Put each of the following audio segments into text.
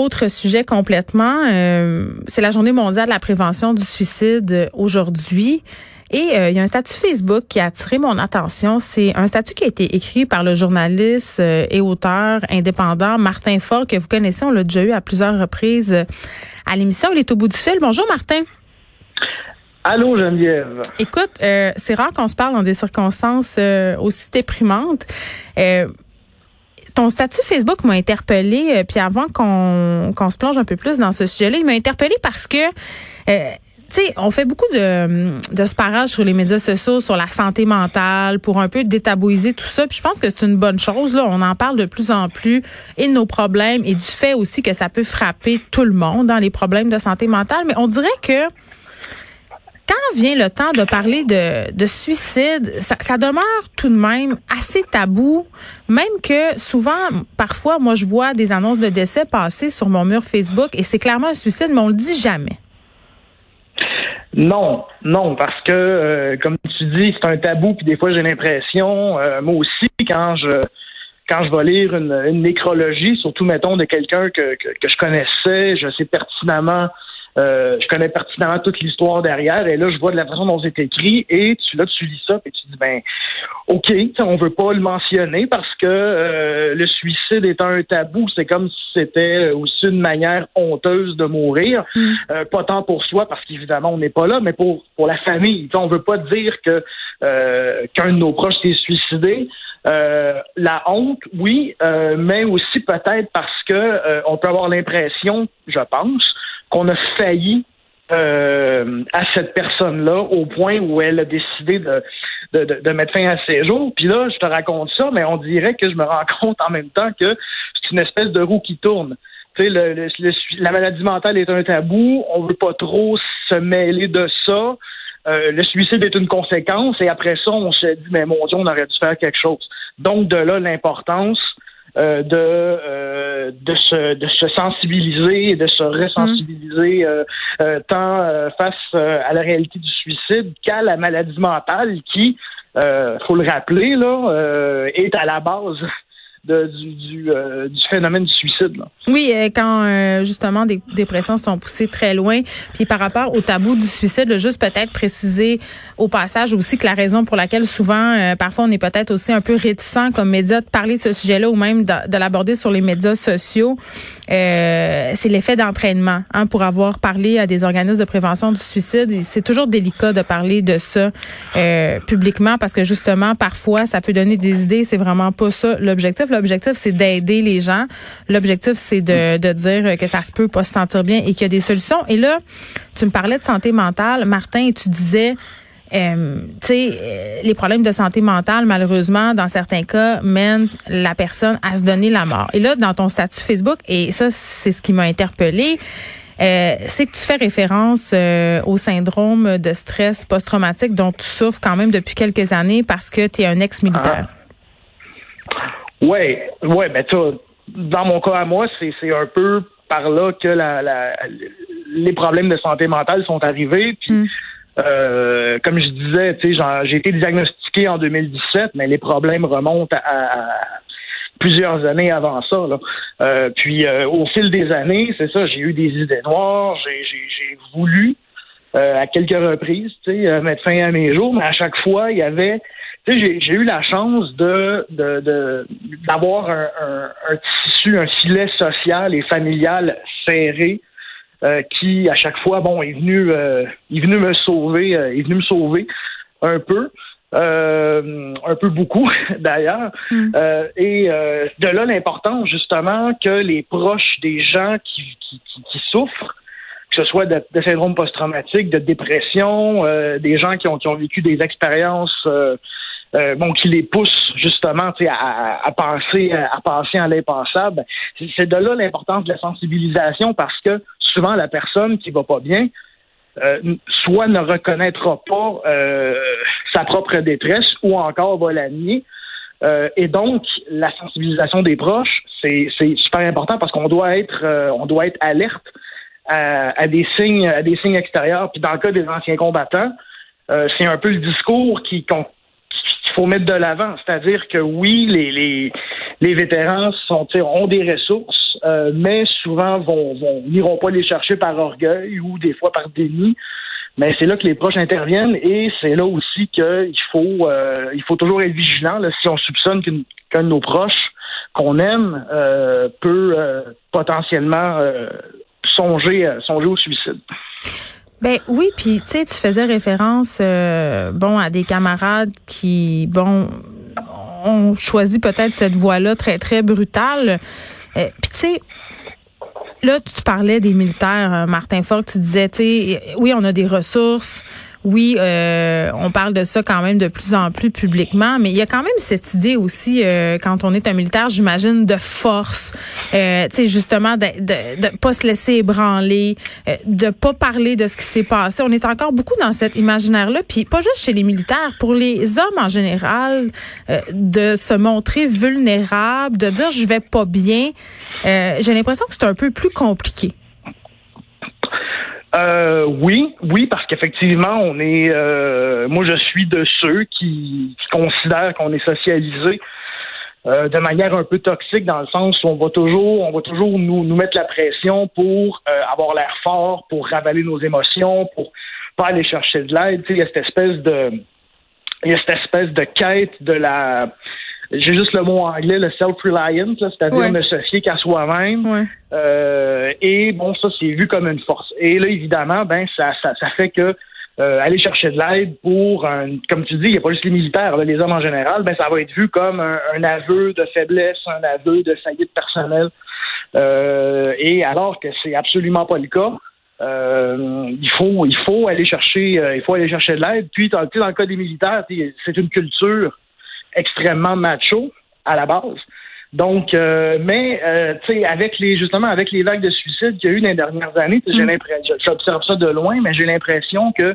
Autre sujet complètement, euh, c'est la journée mondiale de la prévention du suicide aujourd'hui. Et euh, il y a un statut Facebook qui a attiré mon attention. C'est un statut qui a été écrit par le journaliste euh, et auteur indépendant Martin Fort, que vous connaissez. On l'a déjà eu à plusieurs reprises à l'émission. Il est au bout du fil. Bonjour Martin. Allô Geneviève. Écoute, euh, c'est rare qu'on se parle dans des circonstances aussi déprimantes. Ton statut Facebook m'a interpellé, puis avant qu'on qu'on se plonge un peu plus dans ce sujet-là, il m'a interpellé parce que tu sais, on fait beaucoup de, de sparage sur les médias sociaux sur la santé mentale pour un peu détabouiser tout ça. Puis je pense que c'est une bonne chose. Là, on en parle de plus en plus et de nos problèmes et du fait aussi que ça peut frapper tout le monde dans les problèmes de santé mentale. Mais on dirait que quand vient le temps de parler de, de suicide, ça, demeure tout de même assez tabou, même que souvent, parfois, moi, je vois des annonces de décès passer sur mon mur Facebook et c'est clairement un suicide, mais on le dit jamais. Non, non, parce que euh, comme tu dis, c'est un tabou, puis des fois j'ai l'impression, euh, moi aussi, quand je quand je vais lire une, nécrologie, surtout mettons de quelqu'un que, que, que, je connaissais, je sais pertinemment euh, je connais pertinemment toute l'histoire derrière et là je vois de la façon dont c'est écrit et tu là tu lis ça et tu dis ben ok on veut pas le mentionner parce que euh, le suicide est un tabou c'est comme si c'était aussi une manière honteuse de mourir. Mm. euh, pas tant pour soi parce qu'évidemment on n'est pas là mais pour pour la famille. On veut pas dire que qu'un de nos proches s'est suicidé. La honte, oui, mais aussi peut-être parce que on peut avoir l'impression, je pense, qu'on a failli euh, à cette personne-là au point où elle a décidé de, de, de, mettre fin à ses jours. Puis là, je te raconte ça, mais on dirait que je me rends compte en même temps que c'est une espèce de roue qui tourne. Tu sais, le, la maladie mentale est un tabou. On veut pas trop se mêler de ça. Euh, le suicide est une conséquence et après ça, on se dit, mais mon Dieu, on aurait dû faire quelque chose. Donc, de là, l'importance euh, de, euh, de, se, de se sensibiliser et de se ressensibiliser mm. euh, tant face à la réalité du suicide qu'à la maladie mentale qui, faut le rappeler, là, est à la base du, euh, du, phénomène du suicide. Là. Oui, euh, quand euh, justement des dépressions sont poussées très loin. Puis par rapport au tabou du suicide, juste peut-être préciser au passage aussi que la raison pour laquelle souvent, parfois, on est peut-être aussi un peu réticent comme média de parler de ce sujet-là ou même de, l'aborder sur les médias sociaux, c'est l'effet d'entraînement. Hein, pour avoir parlé à des organismes de prévention du suicide, c'est toujours délicat de parler de ça publiquement parce que justement, parfois, ça peut donner des idées. C'est vraiment pas ça l'objectif. L'objectif, c'est d'aider les gens. L'objectif, c'est de, de dire que ça se peut pas se sentir bien et qu'il y a des solutions. Et là, tu me parlais de santé mentale, Martin, et tu disais, euh, tu sais, euh, les problèmes de santé mentale, malheureusement, dans certains cas, mènent la personne à se donner la mort. Et là, dans ton statut Facebook, et ça, c'est ce qui m'a interpellée, euh, c'est que tu fais référence euh, au syndrome de stress post-traumatique dont tu souffres quand même depuis quelques années parce que tu es un ex-militaire. Ah. Oui, ouais, mais tu dans mon cas à moi, c'est un peu par là que la, la, les problèmes de santé mentale sont arrivés. Puis, hmm. euh, comme je disais, tu sais, j'ai été diagnostiqué en 2017, mais les problèmes remontent à, plusieurs années avant ça. Là. Euh, puis, euh, au fil des années, c'est ça, j'ai eu des idées noires, j'ai voulu à quelques reprises, tu sais, mettre fin à mes jours, mais à chaque fois, il y avait j'ai eu la chance de d'avoir un, un, tissu, un filet social et familial serré euh, qui, à chaque fois, bon, est venu, euh, est venu me sauver, euh, est venu me sauver un peu. un peu beaucoup d'ailleurs. Mm. et de là l'importance justement que les proches des gens qui, qui, qui, souffrent, que ce soit de, de syndrome post-traumatique, de dépression, des gens qui ont, qui ont vécu des expériences euh, bon, qui les pousse justement à, à, penser à, penser à l'impensable. C'est de là l'importance de la sensibilisation parce que souvent la personne qui va pas bien, euh, soit ne reconnaîtra pas euh, sa propre détresse ou encore va la nier. Euh, et donc, la sensibilisation des proches, c'est super important parce qu'on doit être on doit être alerte à, des signes à des signes extérieurs. Puis dans le cas des anciens combattants, c'est un peu le discours qui qu'il faut mettre de l'avant. C'est-à-dire que oui, les, les, les vétérans ont des ressources, euh, mais souvent vont, vont n'iront pas les chercher par orgueil ou des fois par déni. Mais c'est là que les proches interviennent et c'est là aussi qu'il faut euh, faut toujours être vigilant. Si on soupçonne qu'un de nos proches qu'on aime euh, peut potentiellement songer songer au suicide. Ben oui, puis tu sais, tu faisais référence bon à des camarades qui bon ont choisi peut-être cette voie-là très, très brutale. Euh, Puis tu sais, là, tu parlais des militaires, euh, Martin Fort, tu disais, tu sais, oui, on a des ressources, oui, euh, on parle de ça quand même de plus en plus publiquement, mais il y a quand même cette idée aussi, euh, quand on est un militaire, j'imagine, de force, euh, tu sais, justement, de, de, de, pas se laisser ébranler, euh, de pas parler de ce qui s'est passé. On est encore beaucoup dans cet imaginaire-là, puis pas juste chez les militaires, pour les hommes en général, de se montrer vulnérable, de dire je vais pas bien. J'ai l'impression que c'est un peu plus compliqué. Euh, oui, oui, parce qu'effectivement, on est. Euh, moi, je suis de ceux qui, considèrent qu'on est socialisé euh, de manière un peu toxique, dans le sens où on va toujours, on va toujours nous, nous mettre la pression pour euh, avoir l'air fort, pour ravaler nos émotions, pour pas aller chercher de l'aide. Il y a cette espèce de, il y a cette espèce de quête de la j'ai juste le mot anglais, le self-reliant, c'est-à-dire ne se fier qu'à soi-même. Euh, et bon, ça, c'est vu comme une force. Et là, évidemment, ben, ça, ça, ça fait que euh, aller chercher de l'aide pour, un, comme tu dis, il n'y a pas juste les militaires, les hommes en général, ben, ça va être vu comme un, aveu de faiblesse, un aveu de faillite personnelle. Euh, et alors que c'est absolument pas le cas. Euh, il faut il faut aller chercher il faut aller chercher de l'aide puis dans, dans le cas des militaires c'est une culture extrêmement macho à la base. Donc, euh, mais euh, tu sais, avec les justement avec les vagues de suicide qu'il y a eu dans les dernières années, j'ai mm. l'impression, j'observe ça de loin, mais j'ai l'impression que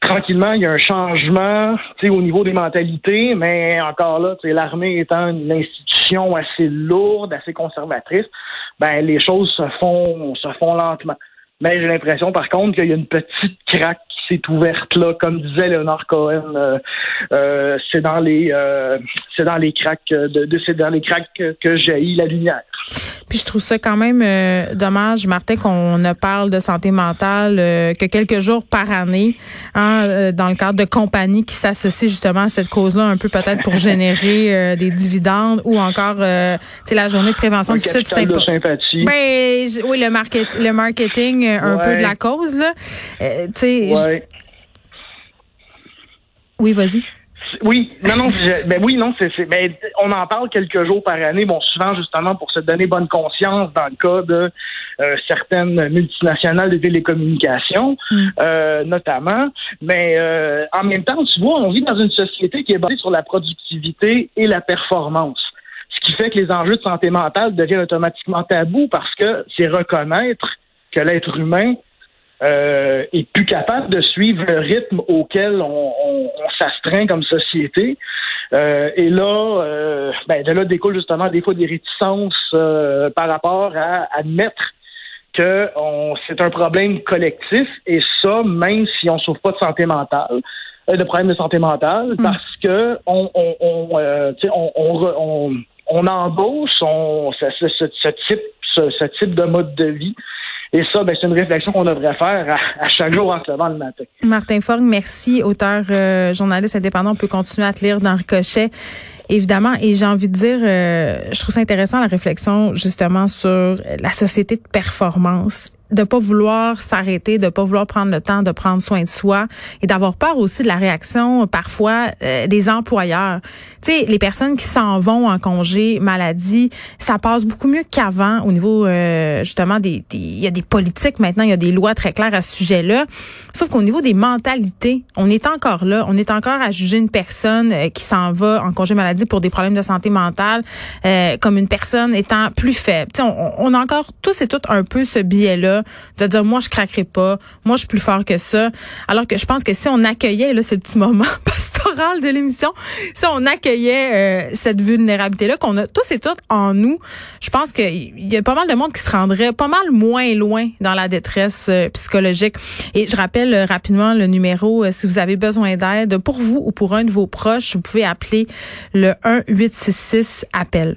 tranquillement il y a un changement, tu sais, au niveau des mentalités, mais encore là, tu sais, l'armée étant une institution assez lourde, assez conservatrice, ben les choses se font se font lentement. Mais j'ai l'impression, par contre, qu'il y a une petite craque c'est ouverte là, comme disait Leonard Cohen, euh, euh, c'est dans les euh, c'est dans les cracks de, de c'est dans les cracks que, que jaillit la lumière. Puis je trouve ça quand même dommage, Martin, qu'on ne parle de santé mentale que quelques jours par année, hein, dans le cadre de compagnies qui s'associent justement à cette cause-là, un peu peut-être pour générer des dividendes ou encore, tu la journée de prévention du. C'est de sympathie. Ben, oui, le market, le marketing un peu de la cause là. tu sais. Oui, vas-y. Oui, non, non, ben oui, non, c'est, ben, on en parle quelques jours par année, bon, souvent justement pour se donner bonne conscience dans le cas de euh, certaines multinationales de télécommunications, mm. euh, notamment. Mais euh, en même temps, tu vois, on vit dans une société qui est basée sur la productivité et la performance. Ce qui fait que les enjeux de santé mentale deviennent automatiquement tabous parce que c'est reconnaître que l'être humain euh, est plus capable de suivre le rythme auquel on, on, s'astreint comme société. Euh, et là, euh, ben, de là découle justement des fois des réticences euh, par rapport à admettre que c'est un problème collectif et ça, même si on souffre pas de santé mentale, de problèmes de santé mentale, mm. parce que on, on, on, on, on, embauche ce, ce, ce, type, ce type de mode de vie et ça, ben, c'est une réflexion qu'on devrait faire à, chaque jour en se levant le matin. Martin Fogg, merci, auteur, euh, journaliste indépendant. On peut continuer à te lire dans Ricochet, évidemment. Et j'ai envie de dire, euh, je trouve ça intéressant la réflexion justement sur la société de performance de pas vouloir s'arrêter, de pas vouloir prendre le temps de prendre soin de soi et d'avoir peur aussi de la réaction parfois euh, des employeurs. Tu sais, les personnes qui s'en vont en congé maladie, ça passe beaucoup mieux qu'avant au niveau euh, justement des il y a des politiques maintenant, il y a des lois très claires à ce sujet-là. Sauf qu'au niveau des mentalités, on est encore là, on est encore à juger une personne euh, qui s'en va en congé maladie pour des problèmes de santé mentale comme une personne étant plus faible. Tu sais, on, on a encore tous et toutes un peu ce biais-là de dire moi je craquerai pas, moi je suis plus fort que ça. Alors que je pense que si on accueillait là ce petit moment pastoral de l'émission, si on accueillait euh, cette vulnérabilité là qu'on a tous et toutes en nous, je pense qu'il y a pas mal de monde qui se rendrait pas mal moins loin dans la détresse euh, psychologique. Et je rappelle euh, rapidement le numéro si vous avez besoin d'aide pour vous ou pour un de vos proches, vous pouvez appeler le 1 866 appel.